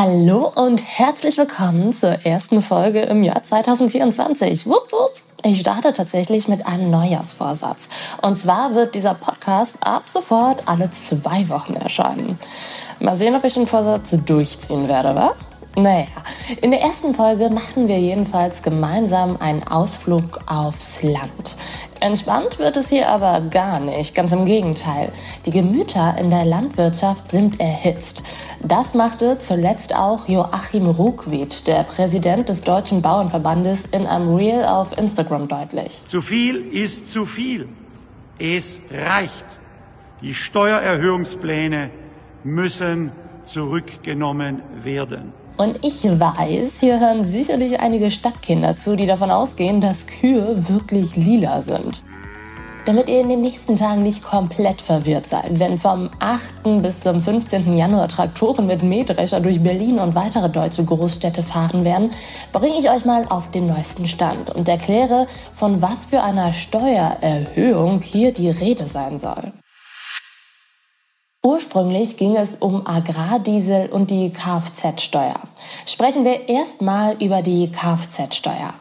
Hallo und herzlich willkommen zur ersten Folge im Jahr 2024. Wupp, wupp. Ich starte tatsächlich mit einem Neujahrsvorsatz. Und zwar wird dieser Podcast ab sofort alle zwei Wochen erscheinen. Mal sehen, ob ich den Vorsatz durchziehen werde, wa? Naja, in der ersten Folge machen wir jedenfalls gemeinsam einen Ausflug aufs Land. Entspannt wird es hier aber gar nicht, ganz im Gegenteil. Die Gemüter in der Landwirtschaft sind erhitzt. Das machte zuletzt auch Joachim Ruckwied, der Präsident des Deutschen Bauernverbandes, in einem Reel auf Instagram deutlich. Zu viel ist zu viel. Es reicht. Die Steuererhöhungspläne müssen zurückgenommen werden. Und ich weiß, hier hören sicherlich einige Stadtkinder zu, die davon ausgehen, dass Kühe wirklich lila sind. Damit ihr in den nächsten Tagen nicht komplett verwirrt seid, wenn vom 8. bis zum 15. Januar Traktoren mit Mähdrescher durch Berlin und weitere deutsche Großstädte fahren werden, bringe ich euch mal auf den neuesten Stand und erkläre, von was für einer Steuererhöhung hier die Rede sein soll. Ursprünglich ging es um Agrardiesel und die Kfz-Steuer. Sprechen wir erstmal über die Kfz-Steuer.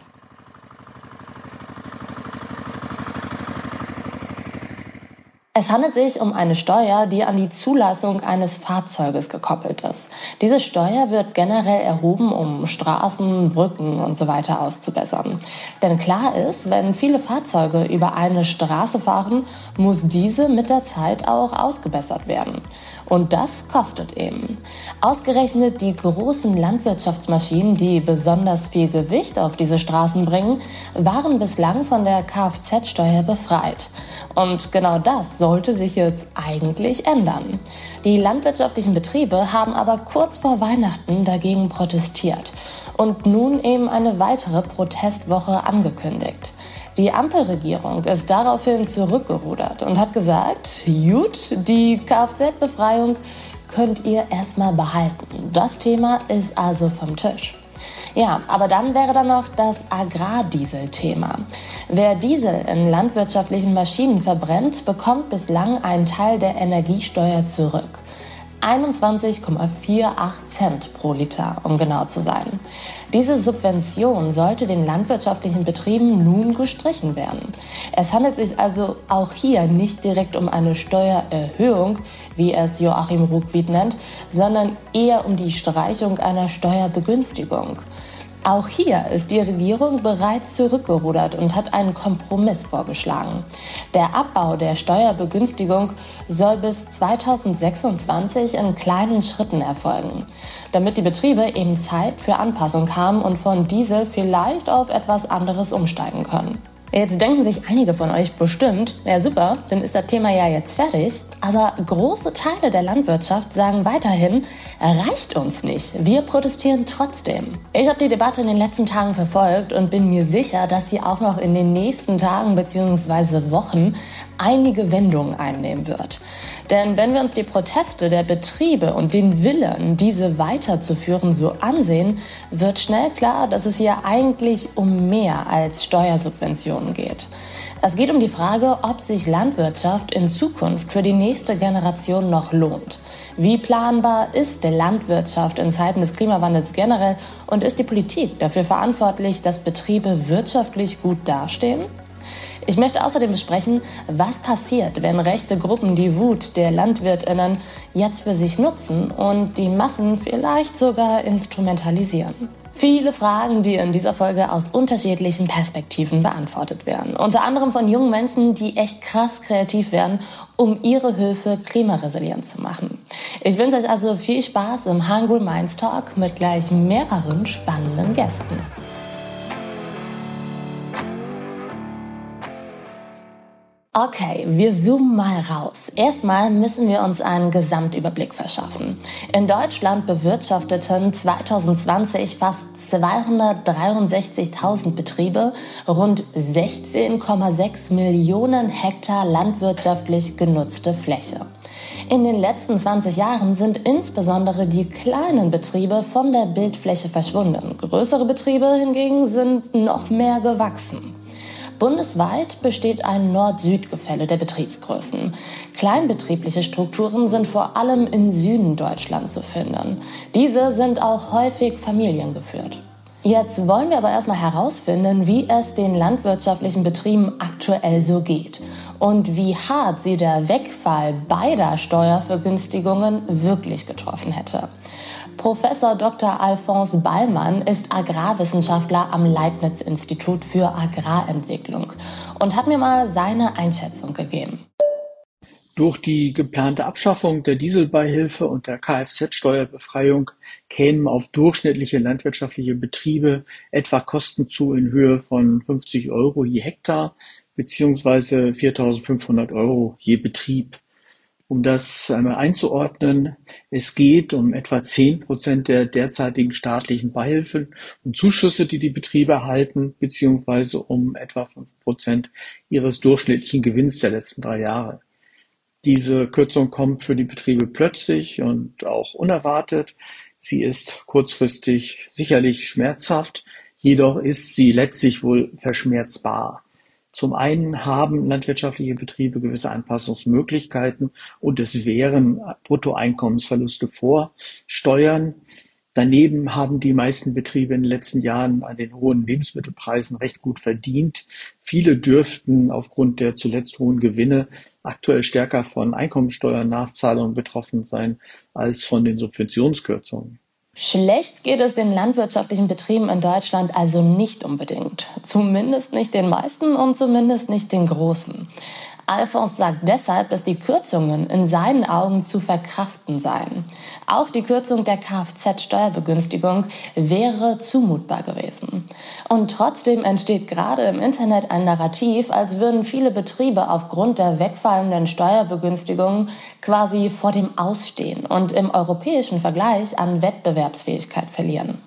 Es handelt sich um eine Steuer, die an die Zulassung eines Fahrzeuges gekoppelt ist. Diese Steuer wird generell erhoben, um Straßen, Brücken und so weiter auszubessern. Denn klar ist, wenn viele Fahrzeuge über eine Straße fahren, muss diese mit der Zeit auch ausgebessert werden. Und das kostet eben. Ausgerechnet die großen Landwirtschaftsmaschinen, die besonders viel Gewicht auf diese Straßen bringen, waren bislang von der Kfz-Steuer befreit. Und genau das sollte sich jetzt eigentlich ändern. Die landwirtschaftlichen Betriebe haben aber kurz vor Weihnachten dagegen protestiert und nun eben eine weitere Protestwoche angekündigt. Die Ampelregierung ist daraufhin zurückgerudert und hat gesagt, gut, die Kfz-Befreiung könnt ihr erstmal behalten. Das Thema ist also vom Tisch. Ja, aber dann wäre da noch das Agrardiesel-Thema. Wer Diesel in landwirtschaftlichen Maschinen verbrennt, bekommt bislang einen Teil der Energiesteuer zurück. 21,48 Cent pro Liter, um genau zu sein. Diese Subvention sollte den landwirtschaftlichen Betrieben nun gestrichen werden. Es handelt sich also auch hier nicht direkt um eine Steuererhöhung, wie es Joachim Ruckwied nennt, sondern eher um die Streichung einer Steuerbegünstigung. Auch hier ist die Regierung bereits zurückgerudert und hat einen Kompromiss vorgeschlagen. Der Abbau der Steuerbegünstigung soll bis 2026 in kleinen Schritten erfolgen, damit die Betriebe eben Zeit für Anpassung haben und von Diesel vielleicht auf etwas anderes umsteigen können. Jetzt denken sich einige von euch bestimmt, ja super, dann ist das Thema ja jetzt fertig. Aber große Teile der Landwirtschaft sagen weiterhin, reicht uns nicht. Wir protestieren trotzdem. Ich habe die Debatte in den letzten Tagen verfolgt und bin mir sicher, dass sie auch noch in den nächsten Tagen bzw. Wochen einige Wendungen einnehmen wird. Denn wenn wir uns die Proteste der Betriebe und den Willen, diese weiterzuführen, so ansehen, wird schnell klar, dass es hier eigentlich um mehr als Steuersubventionen geht. Es geht um die Frage, ob sich Landwirtschaft in Zukunft für die nächste Generation noch lohnt. Wie planbar ist der Landwirtschaft in Zeiten des Klimawandels generell und ist die Politik dafür verantwortlich, dass Betriebe wirtschaftlich gut dastehen? Ich möchte außerdem besprechen, was passiert, wenn rechte Gruppen die Wut der Landwirtinnen jetzt für sich nutzen und die Massen vielleicht sogar instrumentalisieren. Viele Fragen, die in dieser Folge aus unterschiedlichen Perspektiven beantwortet werden. Unter anderem von jungen Menschen, die echt krass kreativ werden, um ihre Höfe klimaresilient zu machen. Ich wünsche euch also viel Spaß im Hungry Minds Talk mit gleich mehreren spannenden Gästen. Okay, wir zoomen mal raus. Erstmal müssen wir uns einen Gesamtüberblick verschaffen. In Deutschland bewirtschafteten 2020 fast 263.000 Betriebe rund 16,6 Millionen Hektar landwirtschaftlich genutzte Fläche. In den letzten 20 Jahren sind insbesondere die kleinen Betriebe von der Bildfläche verschwunden. Größere Betriebe hingegen sind noch mehr gewachsen. Bundesweit besteht ein Nord-Süd-Gefälle der Betriebsgrößen. Kleinbetriebliche Strukturen sind vor allem im Süden Deutschlands zu finden. Diese sind auch häufig familiengeführt. Jetzt wollen wir aber erstmal herausfinden, wie es den landwirtschaftlichen Betrieben aktuell so geht und wie hart sie der Wegfall beider Steuervergünstigungen wirklich getroffen hätte. Professor Dr. Alphonse Ballmann ist Agrarwissenschaftler am Leibniz-Institut für Agrarentwicklung und hat mir mal seine Einschätzung gegeben. Durch die geplante Abschaffung der Dieselbeihilfe und der Kfz-Steuerbefreiung kämen auf durchschnittliche landwirtschaftliche Betriebe etwa Kosten zu in Höhe von 50 Euro je Hektar beziehungsweise 4.500 Euro je Betrieb. Um das einmal einzuordnen, es geht um etwa zehn Prozent der derzeitigen staatlichen Beihilfen und Zuschüsse, die die Betriebe erhalten, beziehungsweise um etwa fünf Prozent ihres durchschnittlichen Gewinns der letzten drei Jahre. Diese Kürzung kommt für die Betriebe plötzlich und auch unerwartet. Sie ist kurzfristig sicherlich schmerzhaft, jedoch ist sie letztlich wohl verschmerzbar. Zum einen haben landwirtschaftliche Betriebe gewisse Anpassungsmöglichkeiten und es wären Bruttoeinkommensverluste vor Steuern. Daneben haben die meisten Betriebe in den letzten Jahren an den hohen Lebensmittelpreisen recht gut verdient. Viele dürften aufgrund der zuletzt hohen Gewinne aktuell stärker von Einkommensteuernachzahlungen betroffen sein als von den Subventionskürzungen. Schlecht geht es den landwirtschaftlichen Betrieben in Deutschland also nicht unbedingt. Zumindest nicht den meisten und zumindest nicht den großen. Alphonse sagt deshalb, dass die Kürzungen in seinen Augen zu verkraften seien. Auch die Kürzung der Kfz-Steuerbegünstigung wäre zumutbar gewesen. Und trotzdem entsteht gerade im Internet ein Narrativ, als würden viele Betriebe aufgrund der wegfallenden Steuerbegünstigungen quasi vor dem Ausstehen und im europäischen Vergleich an Wettbewerbsfähigkeit verlieren.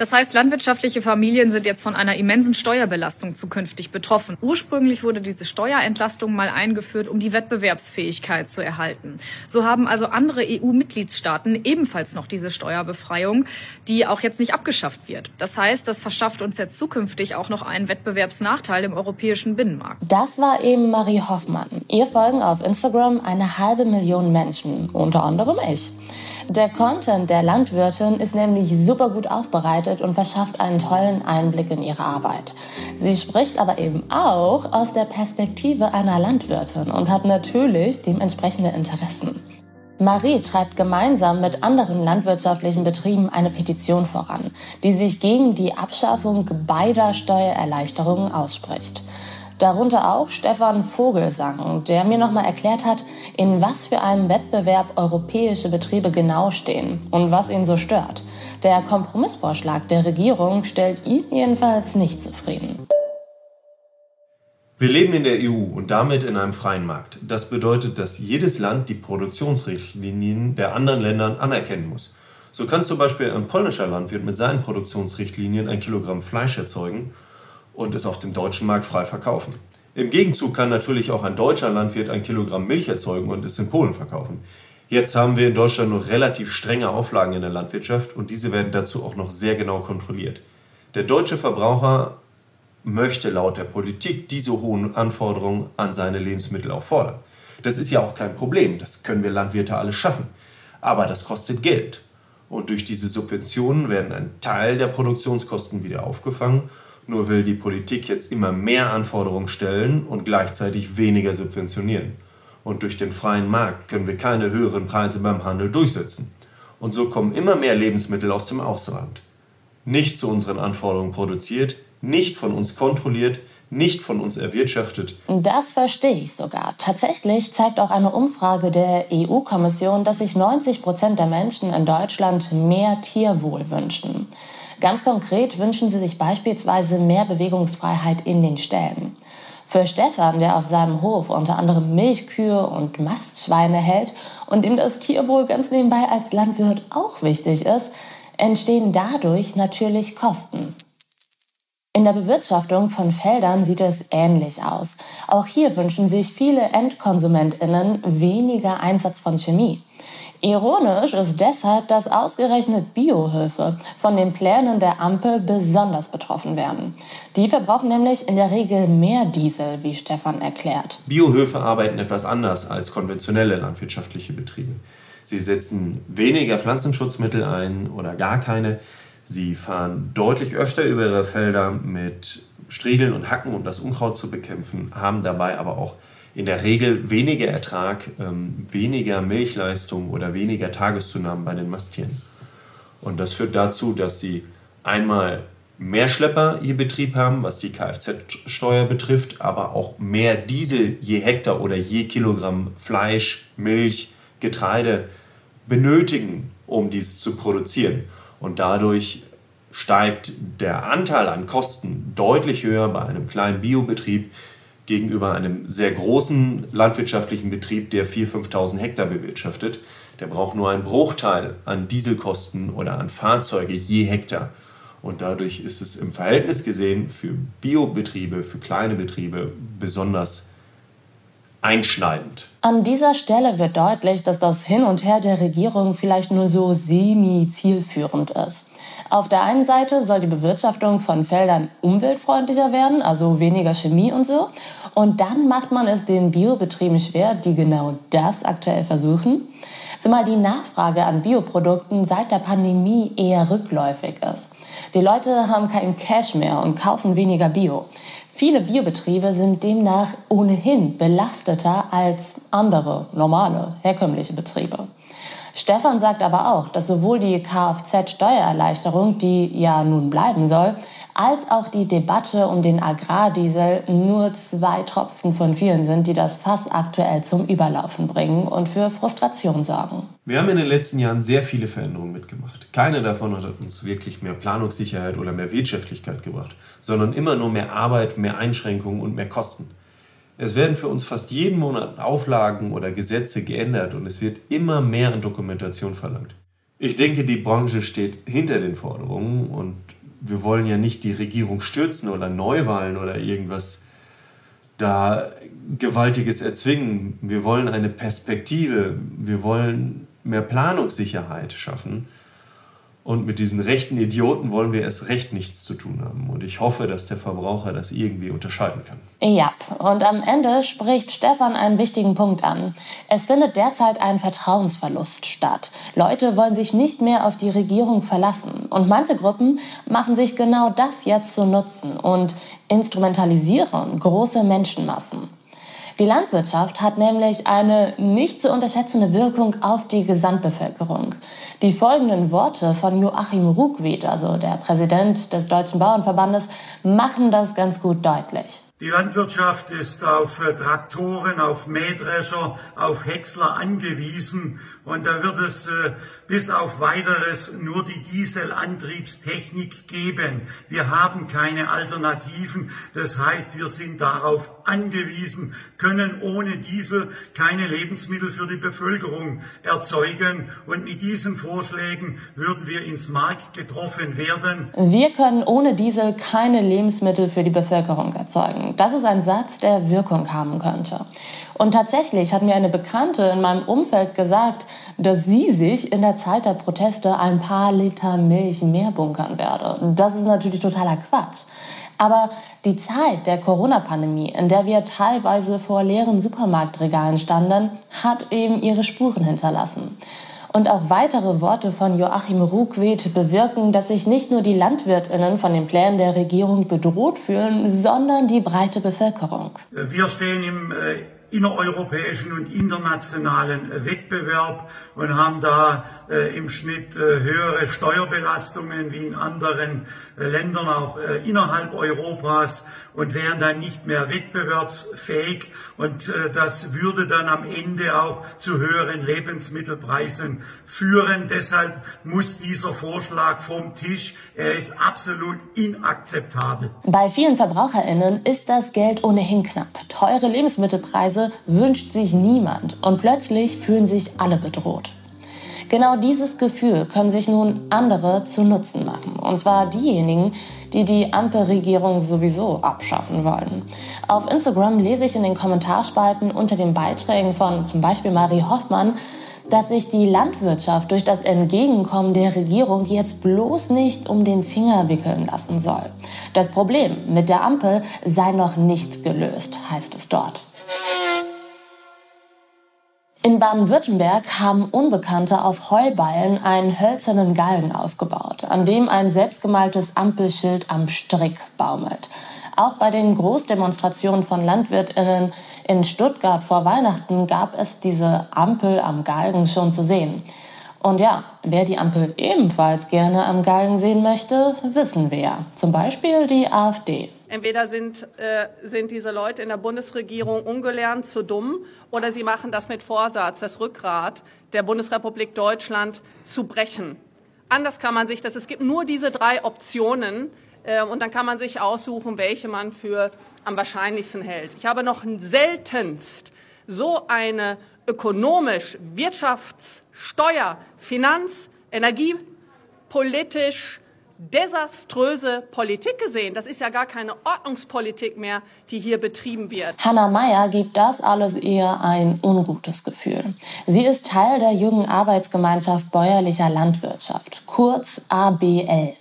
Das heißt, landwirtschaftliche Familien sind jetzt von einer immensen Steuerbelastung zukünftig betroffen. Ursprünglich wurde diese Steuerentlastung mal eingeführt, um die Wettbewerbsfähigkeit zu erhalten. So haben also andere EU-Mitgliedstaaten ebenfalls noch diese Steuerbefreiung, die auch jetzt nicht abgeschafft wird. Das heißt, das verschafft uns jetzt zukünftig auch noch einen Wettbewerbsnachteil im europäischen Binnenmarkt. Das war eben Marie Hoffmann. Ihr folgen auf Instagram eine halbe Million Menschen, unter anderem ich. Der Content der Landwirtin ist nämlich super gut aufbereitet und verschafft einen tollen Einblick in ihre Arbeit. Sie spricht aber eben auch aus der Perspektive einer Landwirtin und hat natürlich dementsprechende Interessen. Marie treibt gemeinsam mit anderen landwirtschaftlichen Betrieben eine Petition voran, die sich gegen die Abschaffung beider Steuererleichterungen ausspricht. Darunter auch Stefan Vogelsang, der mir nochmal erklärt hat, in was für einem Wettbewerb europäische Betriebe genau stehen und was ihn so stört. Der Kompromissvorschlag der Regierung stellt ihn jedenfalls nicht zufrieden. Wir leben in der EU und damit in einem freien Markt. Das bedeutet, dass jedes Land die Produktionsrichtlinien der anderen Länder anerkennen muss. So kann zum Beispiel ein polnischer Landwirt mit seinen Produktionsrichtlinien ein Kilogramm Fleisch erzeugen und es auf dem deutschen Markt frei verkaufen. Im Gegenzug kann natürlich auch ein deutscher Landwirt ein Kilogramm Milch erzeugen und es in Polen verkaufen. Jetzt haben wir in Deutschland nur relativ strenge Auflagen in der Landwirtschaft und diese werden dazu auch noch sehr genau kontrolliert. Der deutsche Verbraucher möchte laut der Politik diese hohen Anforderungen an seine Lebensmittel auch fordern. Das ist ja auch kein Problem, das können wir Landwirte alle schaffen. Aber das kostet Geld. Und durch diese Subventionen werden ein Teil der Produktionskosten wieder aufgefangen nur will die Politik jetzt immer mehr Anforderungen stellen und gleichzeitig weniger subventionieren. Und durch den freien Markt können wir keine höheren Preise beim Handel durchsetzen. Und so kommen immer mehr Lebensmittel aus dem Ausland. Nicht zu unseren Anforderungen produziert, nicht von uns kontrolliert, nicht von uns erwirtschaftet. Das verstehe ich sogar. Tatsächlich zeigt auch eine Umfrage der EU-Kommission, dass sich 90 Prozent der Menschen in Deutschland mehr Tierwohl wünschen. Ganz konkret wünschen sie sich beispielsweise mehr Bewegungsfreiheit in den Ställen. Für Stefan, der auf seinem Hof unter anderem Milchkühe und Mastschweine hält und dem das Tierwohl ganz nebenbei als Landwirt auch wichtig ist, entstehen dadurch natürlich Kosten. In der Bewirtschaftung von Feldern sieht es ähnlich aus. Auch hier wünschen sich viele Endkonsumentinnen weniger Einsatz von Chemie. Ironisch ist deshalb, dass ausgerechnet Biohöfe von den Plänen der Ampel besonders betroffen werden. Die verbrauchen nämlich in der Regel mehr Diesel, wie Stefan erklärt. Biohöfe arbeiten etwas anders als konventionelle landwirtschaftliche Betriebe. Sie setzen weniger Pflanzenschutzmittel ein oder gar keine. Sie fahren deutlich öfter über ihre Felder mit Striegeln und Hacken, um das Unkraut zu bekämpfen, haben dabei aber auch in der Regel weniger Ertrag, ähm, weniger Milchleistung oder weniger Tageszunahmen bei den Masttieren. Und das führt dazu, dass sie einmal mehr Schlepper je Betrieb haben, was die Kfz-Steuer betrifft, aber auch mehr Diesel je Hektar oder je Kilogramm Fleisch, Milch, Getreide benötigen, um dies zu produzieren. Und dadurch steigt der Anteil an Kosten deutlich höher bei einem kleinen Biobetrieb gegenüber einem sehr großen landwirtschaftlichen Betrieb, der 4.000, 5.000 Hektar bewirtschaftet. Der braucht nur einen Bruchteil an Dieselkosten oder an Fahrzeuge je Hektar. Und dadurch ist es im Verhältnis gesehen für Biobetriebe, für kleine Betriebe besonders einschneidend. An dieser Stelle wird deutlich, dass das Hin und Her der Regierung vielleicht nur so semi-zielführend ist. Auf der einen Seite soll die Bewirtschaftung von Feldern umweltfreundlicher werden, also weniger Chemie und so. Und dann macht man es den Biobetrieben schwer, die genau das aktuell versuchen. Zumal die Nachfrage an Bioprodukten seit der Pandemie eher rückläufig ist. Die Leute haben keinen Cash mehr und kaufen weniger Bio. Viele Biobetriebe sind demnach ohnehin belasteter als andere, normale, herkömmliche Betriebe. Stefan sagt aber auch, dass sowohl die Kfz-Steuererleichterung, die ja nun bleiben soll, als auch die Debatte um den Agrardiesel nur zwei Tropfen von vielen sind, die das Fass aktuell zum Überlaufen bringen und für Frustration sorgen. Wir haben in den letzten Jahren sehr viele Veränderungen mitgemacht. Keine davon hat uns wirklich mehr Planungssicherheit oder mehr Wirtschaftlichkeit gebracht, sondern immer nur mehr Arbeit, mehr Einschränkungen und mehr Kosten. Es werden für uns fast jeden Monat Auflagen oder Gesetze geändert und es wird immer mehr Dokumentation verlangt. Ich denke, die Branche steht hinter den Forderungen und wir wollen ja nicht die Regierung stürzen oder Neuwahlen oder irgendwas da Gewaltiges erzwingen. Wir wollen eine Perspektive, wir wollen mehr Planungssicherheit schaffen. Und mit diesen rechten Idioten wollen wir erst recht nichts zu tun haben. Und ich hoffe, dass der Verbraucher das irgendwie unterscheiden kann. Ja, und am Ende spricht Stefan einen wichtigen Punkt an. Es findet derzeit ein Vertrauensverlust statt. Leute wollen sich nicht mehr auf die Regierung verlassen. Und manche Gruppen machen sich genau das jetzt zu Nutzen und instrumentalisieren große Menschenmassen. Die Landwirtschaft hat nämlich eine nicht zu unterschätzende Wirkung auf die Gesamtbevölkerung. Die folgenden Worte von Joachim Ruckwied, also der Präsident des Deutschen Bauernverbandes, machen das ganz gut deutlich. Die Landwirtschaft ist auf äh, Traktoren, auf Mähdrescher, auf Häcksler angewiesen und da wird es äh, bis auf weiteres nur die Dieselantriebstechnik geben. Wir haben keine Alternativen. Das heißt, wir sind darauf angewiesen, können ohne Diesel keine Lebensmittel für die Bevölkerung erzeugen und mit diesen Vorschlägen würden wir ins Markt getroffen werden. Wir können ohne Diesel keine Lebensmittel für die Bevölkerung erzeugen. Das ist ein Satz, der Wirkung haben könnte. Und tatsächlich hat mir eine Bekannte in meinem Umfeld gesagt, dass sie sich in der Zeit der Proteste ein paar Liter Milch mehr bunkern werde. Das ist natürlich totaler Quatsch. Aber die Zeit der Corona-Pandemie, in der wir teilweise vor leeren Supermarktregalen standen, hat eben ihre Spuren hinterlassen. Und auch weitere Worte von Joachim Ruckwied bewirken, dass sich nicht nur die Landwirtinnen von den Plänen der Regierung bedroht fühlen, sondern die breite Bevölkerung. Wir stehen im äh, innereuropäischen und internationalen Wettbewerb und haben da äh, im Schnitt äh, höhere Steuerbelastungen wie in anderen äh, Ländern, auch äh, innerhalb Europas und wären dann nicht mehr wettbewerbsfähig. Und äh, das würde dann am Ende auch zu höheren Lebensmittelpreisen führen. Deshalb muss dieser Vorschlag vom Tisch. Er ist absolut inakzeptabel. Bei vielen VerbraucherInnen ist das Geld ohnehin knapp. Teure Lebensmittelpreise wünscht sich niemand und plötzlich fühlen sich alle bedroht. Genau dieses Gefühl können sich nun andere zu Nutzen machen. Und zwar diejenigen, die die Ampelregierung sowieso abschaffen wollen. Auf Instagram lese ich in den Kommentarspalten unter den Beiträgen von zum Beispiel Marie Hoffmann, dass sich die Landwirtschaft durch das Entgegenkommen der Regierung jetzt bloß nicht um den Finger wickeln lassen soll. Das Problem mit der Ampel sei noch nicht gelöst, heißt es dort. In Baden-Württemberg haben Unbekannte auf Heubeilen einen hölzernen Galgen aufgebaut, an dem ein selbstgemaltes Ampelschild am Strick baumelt. Auch bei den Großdemonstrationen von Landwirtinnen in Stuttgart vor Weihnachten gab es diese Ampel am Galgen schon zu sehen. Und ja, wer die Ampel ebenfalls gerne am Galgen sehen möchte, wissen wir. Zum Beispiel die AfD. Entweder sind, äh, sind diese Leute in der Bundesregierung ungelernt, zu dumm, oder sie machen das mit Vorsatz, das Rückgrat der Bundesrepublik Deutschland zu brechen. Anders kann man sich das, es gibt nur diese drei Optionen, äh, und dann kann man sich aussuchen, welche man für am wahrscheinlichsten hält. Ich habe noch seltenst so eine ökonomisch, wirtschafts-, steuer-, finanz-, energiepolitisch desaströse Politik gesehen. Das ist ja gar keine Ordnungspolitik mehr, die hier betrieben wird. Hanna Meyer gibt das alles eher ein ungutes Gefühl. Sie ist Teil der Jungen Arbeitsgemeinschaft bäuerlicher Landwirtschaft, kurz ABL.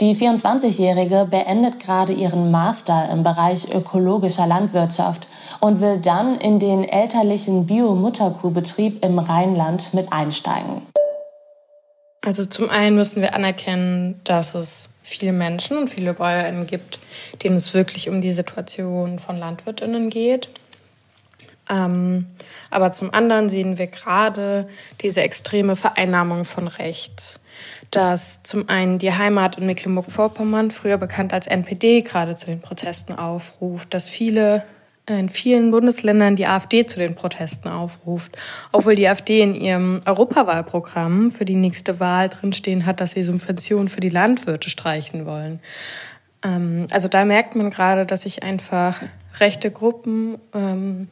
Die 24-Jährige beendet gerade ihren Master im Bereich ökologischer Landwirtschaft und will dann in den elterlichen Bio-Mutterkuhbetrieb im Rheinland mit einsteigen. Also zum einen müssen wir anerkennen, dass es viele Menschen und viele BäuerInnen gibt, denen es wirklich um die Situation von LandwirtInnen geht. Ähm, aber zum anderen sehen wir gerade diese extreme Vereinnahmung von rechts. Dass zum einen die Heimat in Mecklenburg-Vorpommern, früher bekannt als NPD, gerade zu den Protesten aufruft, dass viele in vielen Bundesländern die AfD zu den Protesten aufruft. Obwohl die AfD in ihrem Europawahlprogramm für die nächste Wahl drinstehen hat, dass sie Subventionen für die Landwirte streichen wollen. Ähm, also da merkt man gerade, dass sich einfach rechte Gruppen ähm,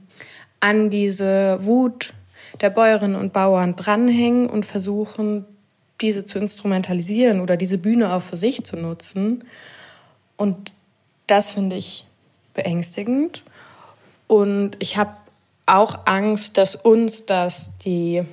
an diese Wut der Bäuerinnen und Bauern dranhängen und versuchen, diese zu instrumentalisieren oder diese Bühne auch für sich zu nutzen. Und das finde ich beängstigend. Und ich habe auch Angst, dass uns das die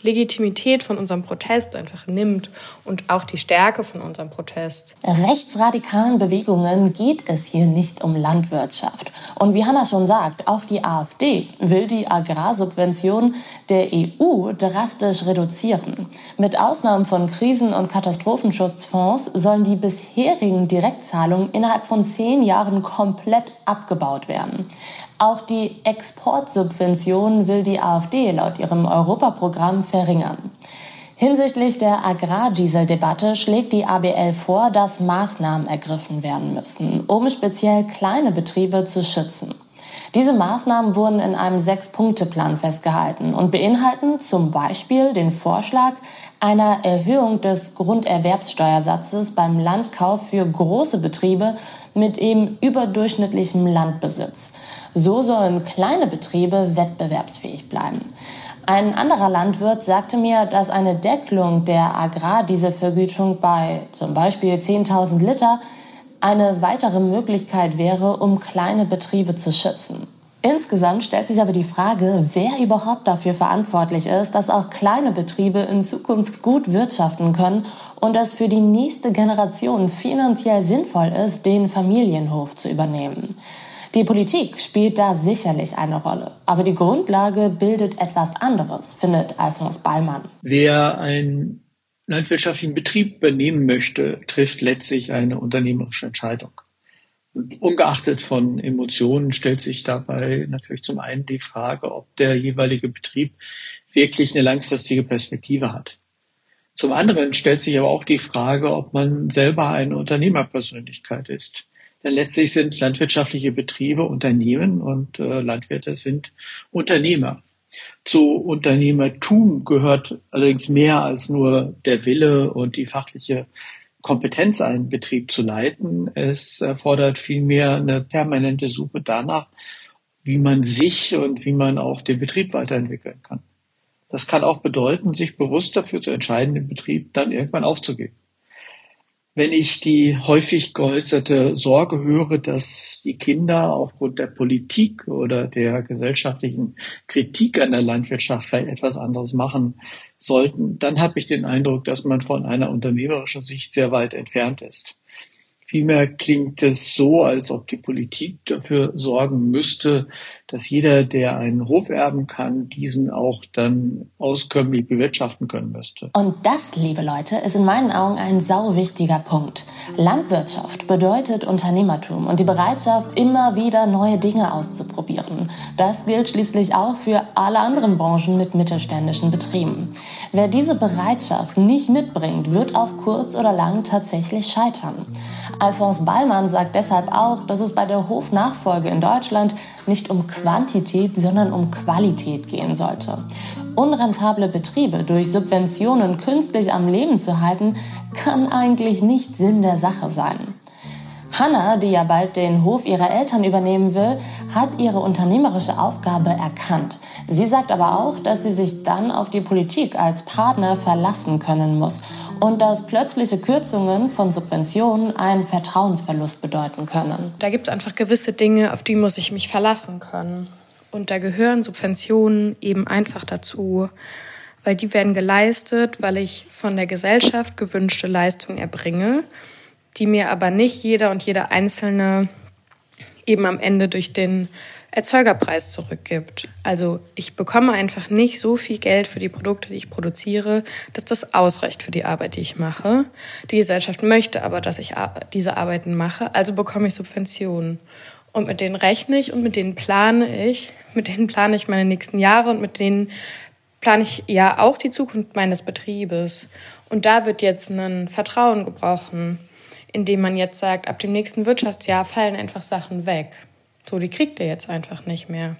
Legitimität von unserem Protest einfach nimmt und auch die Stärke von unserem Protest. Rechtsradikalen Bewegungen geht es hier nicht um Landwirtschaft. Und wie Hanna schon sagt, auch die AfD will die Agrarsubvention der EU drastisch reduzieren. Mit Ausnahmen von Krisen- und Katastrophenschutzfonds sollen die bisherigen Direktzahlungen innerhalb von zehn Jahren komplett abgebaut werden. Auch die Exportsubventionen will die AfD laut ihrem Europaprogramm verringern. Hinsichtlich der Agrardieseldebatte schlägt die ABL vor, dass Maßnahmen ergriffen werden müssen, um speziell kleine Betriebe zu schützen. Diese Maßnahmen wurden in einem Sechs-Punkte-Plan festgehalten und beinhalten zum Beispiel den Vorschlag einer Erhöhung des Grunderwerbssteuersatzes beim Landkauf für große Betriebe mit eben überdurchschnittlichem Landbesitz. So sollen kleine Betriebe wettbewerbsfähig bleiben. Ein anderer Landwirt sagte mir, dass eine Deckelung der Agrardieselvergütung bei zum Beispiel 10.000 Liter eine weitere Möglichkeit wäre, um kleine Betriebe zu schützen. Insgesamt stellt sich aber die Frage, wer überhaupt dafür verantwortlich ist, dass auch kleine Betriebe in Zukunft gut wirtschaften können und es für die nächste Generation finanziell sinnvoll ist, den Familienhof zu übernehmen. Die Politik spielt da sicherlich eine Rolle, aber die Grundlage bildet etwas anderes, findet Alphonse Ballmann. Wer einen landwirtschaftlichen Betrieb übernehmen möchte, trifft letztlich eine unternehmerische Entscheidung. Ungeachtet von Emotionen stellt sich dabei natürlich zum einen die Frage, ob der jeweilige Betrieb wirklich eine langfristige Perspektive hat. Zum anderen stellt sich aber auch die Frage, ob man selber eine Unternehmerpersönlichkeit ist. Denn letztlich sind landwirtschaftliche Betriebe Unternehmen und äh, Landwirte sind Unternehmer. Zu Unternehmertum gehört allerdings mehr als nur der Wille und die fachliche Kompetenz, einen Betrieb zu leiten. Es erfordert vielmehr eine permanente Suche danach, wie man sich und wie man auch den Betrieb weiterentwickeln kann. Das kann auch bedeuten, sich bewusst dafür zu entscheiden, den Betrieb dann irgendwann aufzugeben. Wenn ich die häufig geäußerte Sorge höre, dass die Kinder aufgrund der Politik oder der gesellschaftlichen Kritik an der Landwirtschaft vielleicht etwas anderes machen sollten, dann habe ich den Eindruck, dass man von einer unternehmerischen Sicht sehr weit entfernt ist. Vielmehr klingt es so, als ob die Politik dafür sorgen müsste, dass jeder, der einen Hof erben kann, diesen auch dann auskömmlich bewirtschaften können müsste. Und das, liebe Leute, ist in meinen Augen ein sau wichtiger Punkt. Landwirtschaft bedeutet Unternehmertum und die Bereitschaft, immer wieder neue Dinge auszuprobieren. Das gilt schließlich auch für alle anderen Branchen mit mittelständischen Betrieben. Wer diese Bereitschaft nicht mitbringt, wird auf kurz oder lang tatsächlich scheitern. Alphonse Ballmann sagt deshalb auch, dass es bei der Hofnachfolge in Deutschland nicht um Quantität, sondern um Qualität gehen sollte. Unrentable Betriebe durch Subventionen künstlich am Leben zu halten, kann eigentlich nicht Sinn der Sache sein. Hannah, die ja bald den Hof ihrer Eltern übernehmen will, hat ihre unternehmerische Aufgabe erkannt. Sie sagt aber auch, dass sie sich dann auf die Politik als Partner verlassen können muss und dass plötzliche Kürzungen von Subventionen einen Vertrauensverlust bedeuten können. Da gibt es einfach gewisse Dinge, auf die muss ich mich verlassen können. Und da gehören Subventionen eben einfach dazu, weil die werden geleistet, weil ich von der Gesellschaft gewünschte Leistung erbringe, die mir aber nicht jeder und jeder Einzelne eben am Ende durch den Erzeugerpreis zurückgibt. Also ich bekomme einfach nicht so viel Geld für die Produkte, die ich produziere, dass das ausreicht für die Arbeit, die ich mache. Die Gesellschaft möchte aber, dass ich diese Arbeiten mache, also bekomme ich Subventionen. Und mit denen rechne ich und mit denen plane ich. Mit denen plane ich meine nächsten Jahre und mit denen plane ich ja auch die Zukunft meines Betriebes. Und da wird jetzt ein Vertrauen gebrochen, indem man jetzt sagt, ab dem nächsten Wirtschaftsjahr fallen einfach Sachen weg. So, die kriegt er jetzt einfach nicht mehr.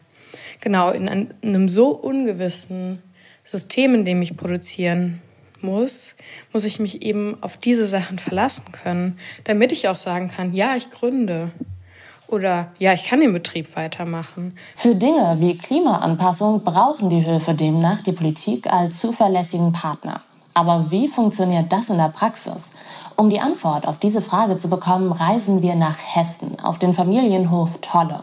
Genau, in einem so ungewissen System, in dem ich produzieren muss, muss ich mich eben auf diese Sachen verlassen können, damit ich auch sagen kann, ja, ich gründe. Oder ja, ich kann den Betrieb weitermachen. Für Dinge wie Klimaanpassung brauchen die Höfe demnach die Politik als zuverlässigen Partner. Aber wie funktioniert das in der Praxis? Um die Antwort auf diese Frage zu bekommen, reisen wir nach Hessen auf den Familienhof Tolle.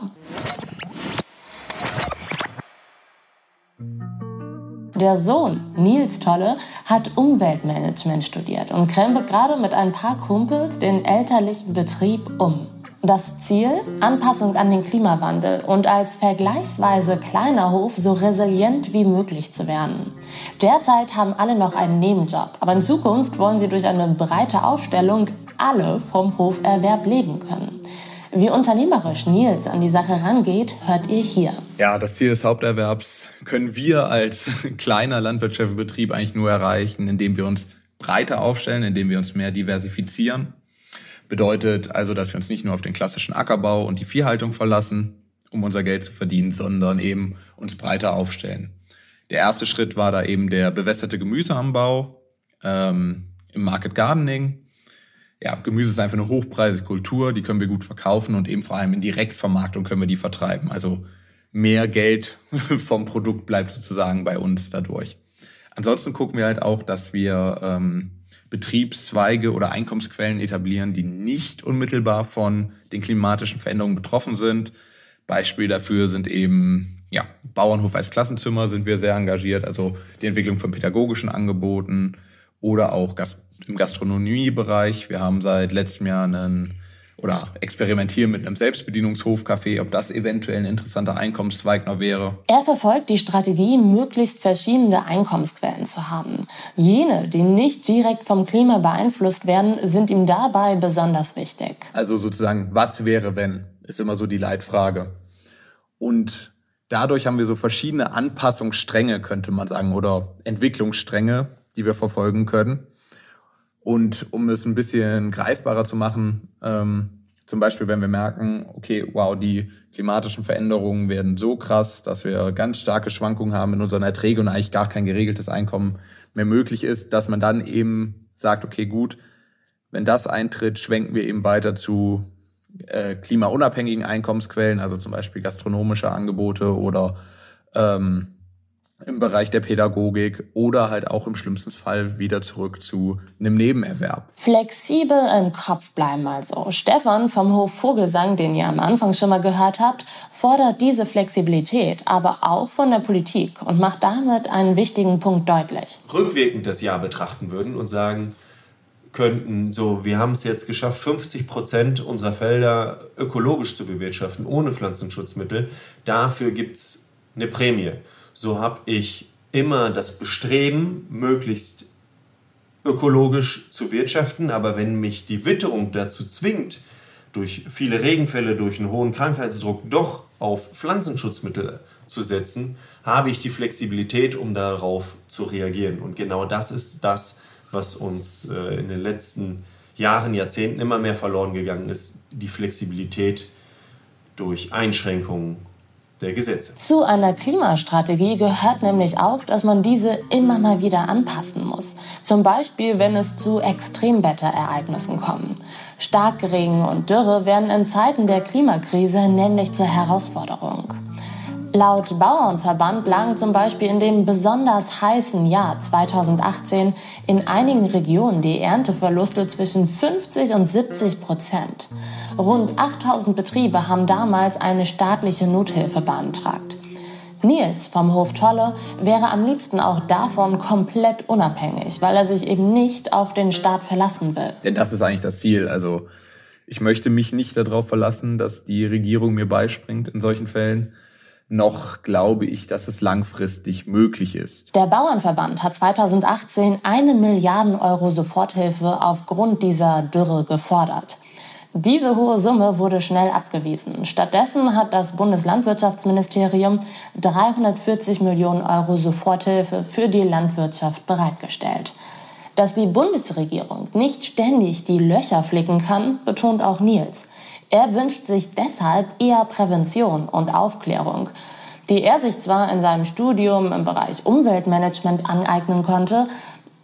Der Sohn, Nils Tolle, hat Umweltmanagement studiert und krempelt gerade mit ein paar Kumpels den elterlichen Betrieb um. Das Ziel? Anpassung an den Klimawandel und als vergleichsweise kleiner Hof so resilient wie möglich zu werden. Derzeit haben alle noch einen Nebenjob, aber in Zukunft wollen sie durch eine breite Aufstellung alle vom Hoferwerb leben können. Wie unternehmerisch Nils an die Sache rangeht, hört ihr hier. Ja, das Ziel des Haupterwerbs können wir als kleiner landwirtschaftlicher Betrieb eigentlich nur erreichen, indem wir uns breiter aufstellen, indem wir uns mehr diversifizieren Bedeutet also, dass wir uns nicht nur auf den klassischen Ackerbau und die Viehhaltung verlassen, um unser Geld zu verdienen, sondern eben uns breiter aufstellen. Der erste Schritt war da eben der bewässerte Gemüseanbau ähm, im Market Gardening. Ja, Gemüse ist einfach eine hochpreisige Kultur, die können wir gut verkaufen und eben vor allem in Direktvermarktung können wir die vertreiben. Also mehr Geld vom Produkt bleibt sozusagen bei uns dadurch. Ansonsten gucken wir halt auch, dass wir ähm, Betriebszweige oder Einkommensquellen etablieren, die nicht unmittelbar von den klimatischen Veränderungen betroffen sind. Beispiel dafür sind eben ja, Bauernhof als Klassenzimmer sind wir sehr engagiert, also die Entwicklung von pädagogischen Angeboten oder auch im Gastronomiebereich. Wir haben seit letztem Jahr einen oder experimentieren mit einem Selbstbedienungshofcafé, ob das eventuell ein interessanter Einkommenszweig noch wäre. Er verfolgt die Strategie, möglichst verschiedene Einkommensquellen zu haben. Jene, die nicht direkt vom Klima beeinflusst werden, sind ihm dabei besonders wichtig. Also sozusagen, was wäre, wenn, ist immer so die Leitfrage. Und dadurch haben wir so verschiedene Anpassungsstränge, könnte man sagen, oder Entwicklungsstränge, die wir verfolgen können. Und um es ein bisschen greifbarer zu machen, ähm, zum Beispiel, wenn wir merken, okay, wow, die klimatischen Veränderungen werden so krass, dass wir ganz starke Schwankungen haben in unseren Erträgen und eigentlich gar kein geregeltes Einkommen mehr möglich ist, dass man dann eben sagt, okay, gut, wenn das eintritt, schwenken wir eben weiter zu äh, klimaunabhängigen Einkommensquellen, also zum Beispiel gastronomische Angebote oder ähm, im Bereich der Pädagogik oder halt auch im schlimmsten Fall wieder zurück zu einem Nebenerwerb. Flexibel im Kopf bleiben also. Stefan vom Hof Vogelsang, den ihr am Anfang schon mal gehört habt, fordert diese Flexibilität aber auch von der Politik und macht damit einen wichtigen Punkt deutlich. Rückwirkend das Jahr betrachten würden und sagen, könnten, so, wir haben es jetzt geschafft, 50 Prozent unserer Felder ökologisch zu bewirtschaften, ohne Pflanzenschutzmittel. Dafür gibt es eine Prämie so habe ich immer das Bestreben, möglichst ökologisch zu wirtschaften. Aber wenn mich die Witterung dazu zwingt, durch viele Regenfälle, durch einen hohen Krankheitsdruck doch auf Pflanzenschutzmittel zu setzen, habe ich die Flexibilität, um darauf zu reagieren. Und genau das ist das, was uns äh, in den letzten Jahren, Jahrzehnten immer mehr verloren gegangen ist, die Flexibilität durch Einschränkungen der Gesetze. Zu einer Klimastrategie gehört nämlich auch, dass man diese immer mal wieder anpassen muss. Zum Beispiel, wenn es zu Extremwetterereignissen kommt. Starkregen und Dürre werden in Zeiten der Klimakrise nämlich zur Herausforderung. Laut Bauernverband lagen zum Beispiel in dem besonders heißen Jahr 2018 in einigen Regionen die Ernteverluste zwischen 50 und 70 Prozent. Rund 8000 Betriebe haben damals eine staatliche Nothilfe beantragt. Nils vom Hof Tolle wäre am liebsten auch davon komplett unabhängig, weil er sich eben nicht auf den Staat verlassen will. Denn das ist eigentlich das Ziel. Also ich möchte mich nicht darauf verlassen, dass die Regierung mir beispringt in solchen Fällen noch glaube ich, dass es langfristig möglich ist. Der Bauernverband hat 2018 eine Milliarden Euro Soforthilfe aufgrund dieser Dürre gefordert. Diese hohe Summe wurde schnell abgewiesen. Stattdessen hat das Bundeslandwirtschaftsministerium 340 Millionen Euro Soforthilfe für die Landwirtschaft bereitgestellt. Dass die Bundesregierung nicht ständig die Löcher flicken kann, betont auch Nils. Er wünscht sich deshalb eher Prävention und Aufklärung, die er sich zwar in seinem Studium im Bereich Umweltmanagement aneignen konnte,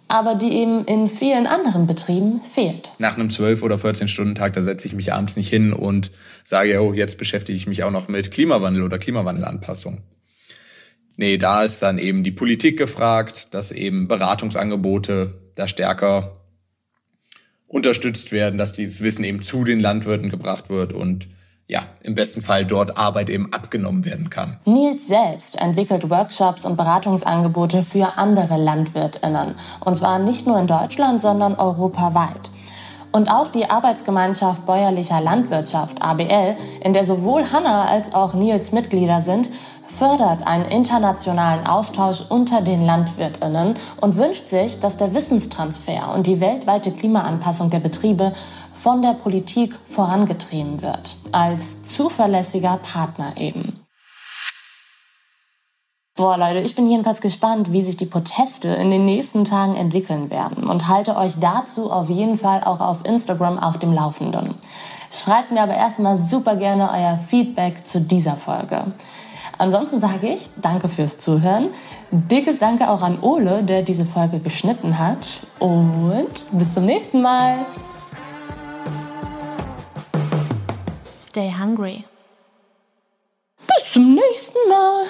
aber die eben in vielen anderen Betrieben fehlt. Nach einem 12- oder 14-Stunden-Tag, da setze ich mich abends nicht hin und sage, oh, jetzt beschäftige ich mich auch noch mit Klimawandel oder Klimawandelanpassung. Nee, da ist dann eben die Politik gefragt, dass eben Beratungsangebote da stärker unterstützt werden, dass dieses Wissen eben zu den Landwirten gebracht wird und ja, im besten Fall dort Arbeit eben abgenommen werden kann. Nils selbst entwickelt Workshops und Beratungsangebote für andere LandwirtInnen. Und zwar nicht nur in Deutschland, sondern europaweit. Und auch die Arbeitsgemeinschaft bäuerlicher Landwirtschaft, ABL, in der sowohl Hanna als auch Nils Mitglieder sind, fördert einen internationalen Austausch unter den Landwirtinnen und wünscht sich, dass der Wissenstransfer und die weltweite Klimaanpassung der Betriebe von der Politik vorangetrieben wird, als zuverlässiger Partner eben. Boah, Leute, ich bin jedenfalls gespannt, wie sich die Proteste in den nächsten Tagen entwickeln werden und halte euch dazu auf jeden Fall auch auf Instagram auf dem Laufenden. Schreibt mir aber erstmal super gerne euer Feedback zu dieser Folge. Ansonsten sage ich danke fürs Zuhören. Dickes Danke auch an Ole, der diese Folge geschnitten hat. Und bis zum nächsten Mal. Stay hungry. Bis zum nächsten Mal.